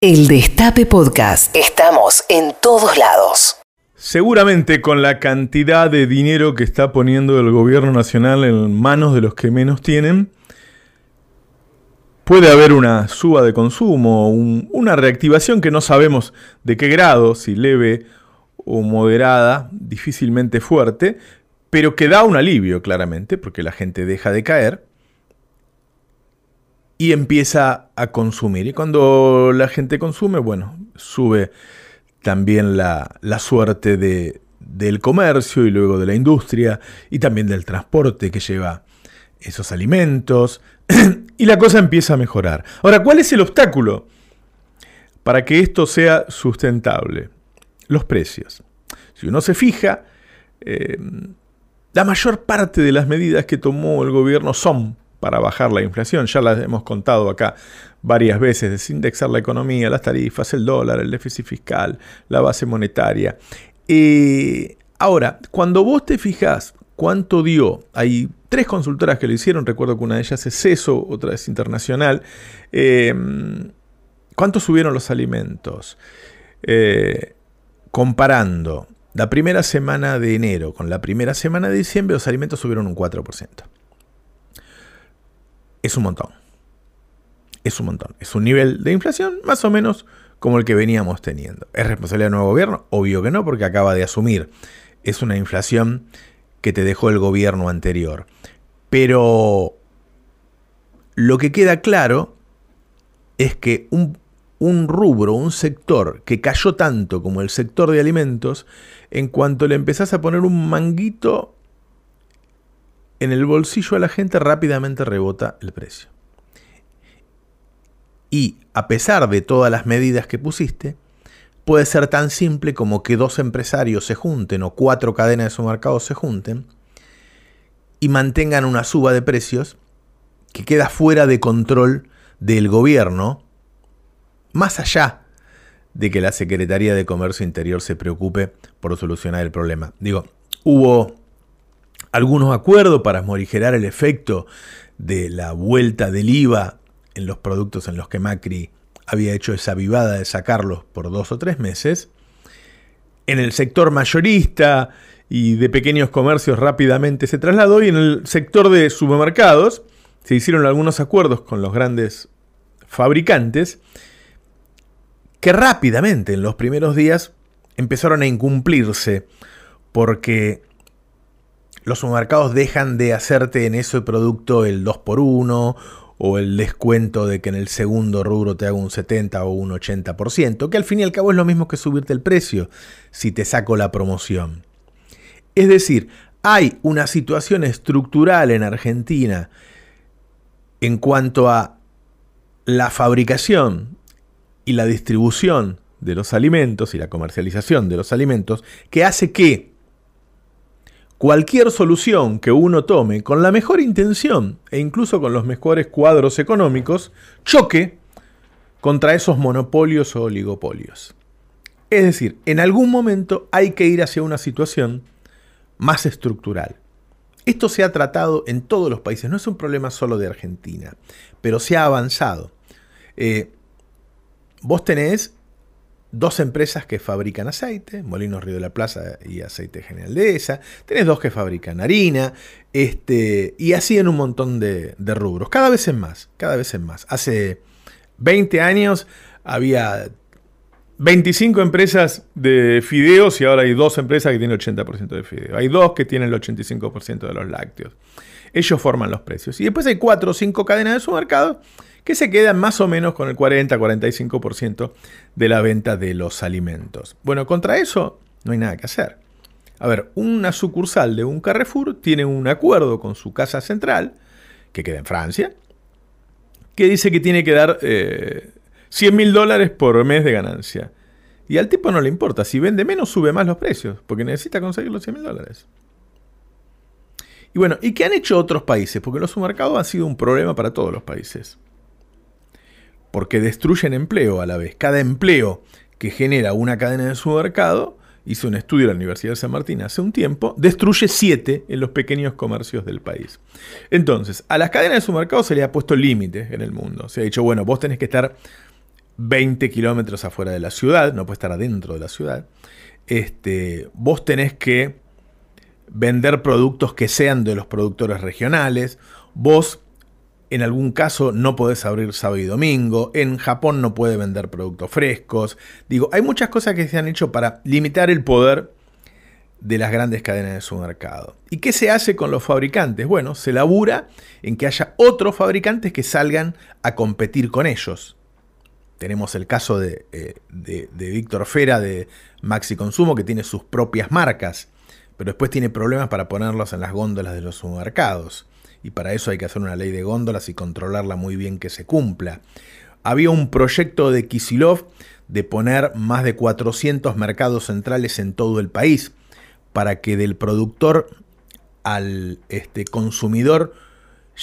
El Destape Podcast. Estamos en todos lados. Seguramente con la cantidad de dinero que está poniendo el gobierno nacional en manos de los que menos tienen, puede haber una suba de consumo, una reactivación que no sabemos de qué grado, si leve o moderada, difícilmente fuerte, pero que da un alivio claramente, porque la gente deja de caer y empieza a consumir. Y cuando la gente consume, bueno, sube también la, suerte de, del comercio y luego de la industria y también del transporte que lleva esos alimentos y la cosa empieza a mejorar. Ahora, ¿cuál es el obstáculo para que esto sea sustentable? Los precios. Si uno se fija, eh, la mayor parte de las medidas que tomó el gobierno son para bajar la inflación. Ya las hemos contado acá varias veces, desindexar la economía, las tarifas, el dólar, el déficit fiscal, la base monetaria. Eh, ahora, cuando vos te fijas cuánto dio, hay tres consultoras que lo hicieron, recuerdo que una de ellas es CESO, otra es internacional, eh, cuánto subieron los alimentos. Eh, comparando la primera semana de enero con la primera semana de diciembre, los alimentos subieron un 4% es un montón. Es un montón. Es un nivel de inflación más o menos como el que veníamos teniendo. ¿Es responsabilidad del nuevo gobierno? Obvio que no, porque acaba de asumir. Es una inflación que te dejó el gobierno anterior. Pero lo que queda claro es que un, un, rubro, un sector que cayó tanto como el sector de alimentos, en cuanto le empezás a poner un manguito en el bolsillo a la gente rápidamente rebota el precio. Y a pesar de todas las medidas que pusiste, puede ser tan simple como que dos empresarios se junten o cuatro cadenas de supermercados se junten y mantengan una suba de precios que queda fuera de control del gobierno, más allá de que la Secretaría de Comercio Interior se preocupe por solucionar el problema. Digo, hubo algunos acuerdos para morigerar el efecto de la vuelta del IVA en los productos en los que Macri había hecho esa vivada de sacarlos por dos o tres meses. En el sector mayorista y de pequeños comercios rápidamente se trasladó y en el sector de supermercados se hicieron algunos acuerdos con los grandes fabricantes que rápidamente en los primeros días empezaron a incumplirse porque los supermercados dejan de hacerte en ese producto el 2x1 o el descuento de que en el segundo rubro te haga un 70 o un 80%, que al fin y al cabo es lo mismo que subirte el precio si te saco la promoción. Es decir, hay una situación estructural en Argentina en cuanto a la fabricación y la distribución de los alimentos y la comercialización de los alimentos que hace que cualquier solución que uno tome con la mejor intención e incluso con los mejores cuadros económicos choque contra esos monopolios o oligopolios. Es decir, en algún momento hay que ir hacia una situación más estructural. Esto se ha tratado en todos los países, no es un problema solo de Argentina, pero se ha avanzado. Eh, vos tenés dos empresas que fabrican aceite, Molinos Río de la Plaza y Aceite General de esa, tenés dos que fabrican harina, este, y así en un montón de, rubros, cada vez en más, cada vez en más. Hace 20 años había 25 empresas de fideos y ahora hay dos empresas que tienen el 80% de fideos. Hay dos que tienen el 85% de los lácteos. Ellos forman los precios. Y después hay cuatro o cinco cadenas de supermercados que se quedan más o menos con el 40-45% de la venta de los alimentos. Bueno, contra eso no hay nada que hacer. A ver, una sucursal de un Carrefour tiene un acuerdo con su casa central, que queda en Francia, que dice que tiene que dar 100 eh, mil dólares por mes de ganancia. Y al tipo no le importa, si vende menos sube más los precios, porque necesita conseguir los 100 mil dólares. Y bueno, ¿y qué han hecho otros países? Porque los supermercados han sido un problema para todos los países porque destruyen empleo a la vez. Cada empleo que genera una cadena de supermercado, hizo un estudio en la Universidad de San Martín hace un tiempo, destruye siete en los pequeños comercios del país. Entonces, a las cadenas de supermercados se le ha puesto límite en el mundo. Se ha dicho, bueno, vos tenés que estar 20 kilómetros afuera de la ciudad, no puede estar adentro de la ciudad. Este, vos tenés que vender productos que sean de los productores regionales. Vos, en algún caso, no podés abrir sábado y domingo. En Japón no puede vender productos frescos. Digo, hay muchas cosas que se han hecho para limitar el poder de las grandes cadenas de supermercado. ¿Y qué se hace con los fabricantes? Bueno, se labura en que haya otros fabricantes que salgan a competir con ellos. Tenemos el caso de, eh, Víctor Fera de Maxi Consumo, que tiene sus propias marcas, pero después tiene problemas para ponerlas en las góndolas de los supermercados. Y para eso hay que hacer una ley de góndolas y controlarla muy bien que se cumpla. Había un proyecto de Kisilov de poner más de 400 mercados centrales en todo el país para que del productor al este, consumidor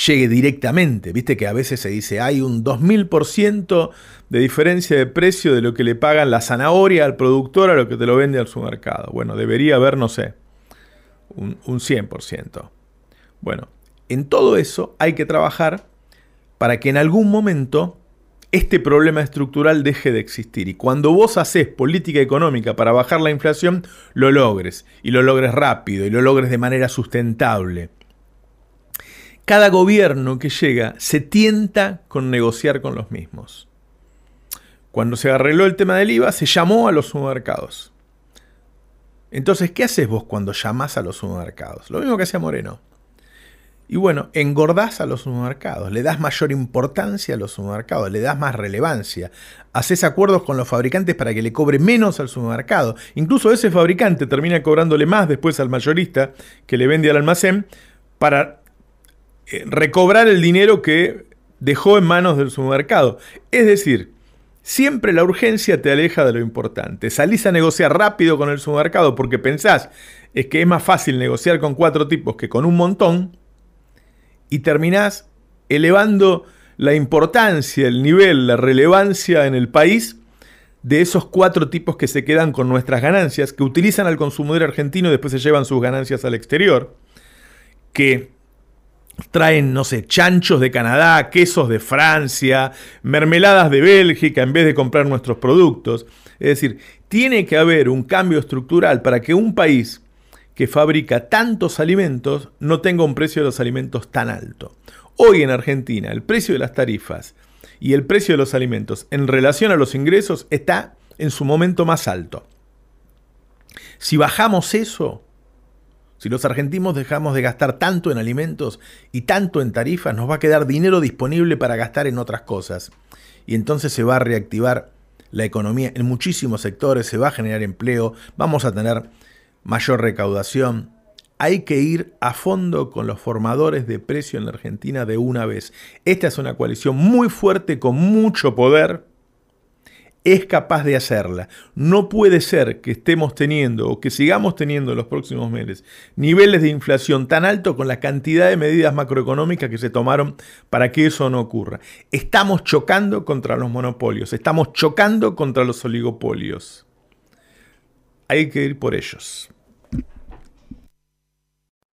llegue directamente. Viste que a veces se dice hay un 2000% de diferencia de precio de lo que le pagan la zanahoria al productor a lo que te lo vende al supermercado. Bueno, debería haber, no sé, un, un 100%. Bueno, en todo eso hay que trabajar para que en algún momento este problema estructural deje de existir. Y cuando vos haces política económica para bajar la inflación, lo logres. Y lo logres rápido y lo logres de manera sustentable. Cada gobierno que llega se tienta con negociar con los mismos. Cuando se arregló el tema del IVA, se llamó a los supermercados. Entonces, ¿qué haces vos cuando llamás a los supermercados? Lo mismo que hacía Moreno. Y bueno, engordás a los supermercados, le das mayor importancia a los supermercados, le das más relevancia. Haces acuerdos con los fabricantes para que le cobre menos al supermercado. Incluso ese fabricante termina cobrándole más después al mayorista que le vende al almacén para eh, recobrar el dinero que dejó en manos del supermercado. Es decir, siempre la urgencia te aleja de lo importante. Salís a negociar rápido con el supermercado porque pensás es que es más fácil negociar con cuatro tipos que con un montón y terminás elevando la importancia, el nivel, la relevancia en el país de esos cuatro tipos que se quedan con nuestras ganancias, que utilizan al consumidor argentino y después se llevan sus ganancias al exterior, que traen, no sé, chanchos de Canadá, quesos de Francia, mermeladas de Bélgica en vez de comprar nuestros productos. Es decir, tiene que haber un cambio estructural para que un país que fabrica tantos alimentos no tenga un precio de los alimentos tan alto. Hoy en Argentina el precio de las tarifas y el precio de los alimentos en relación a los ingresos está en su momento más alto. Si bajamos eso, si los argentinos dejamos de gastar tanto en alimentos y tanto en tarifas, nos va a quedar dinero disponible para gastar en otras cosas. Y entonces se va a reactivar la economía en muchísimos sectores, se va a generar empleo, vamos a tener mayor recaudación. Hay que ir a fondo con los formadores de precio en la Argentina de una vez. Esta es una coalición muy fuerte, con mucho poder. Es capaz de hacerla. No puede ser que estemos teniendo o que sigamos teniendo en los próximos meses niveles de inflación tan altos con la cantidad de medidas macroeconómicas que se tomaron para que eso no ocurra. Estamos chocando contra los monopolios, estamos chocando contra los oligopolios. Hay que ir por ellos.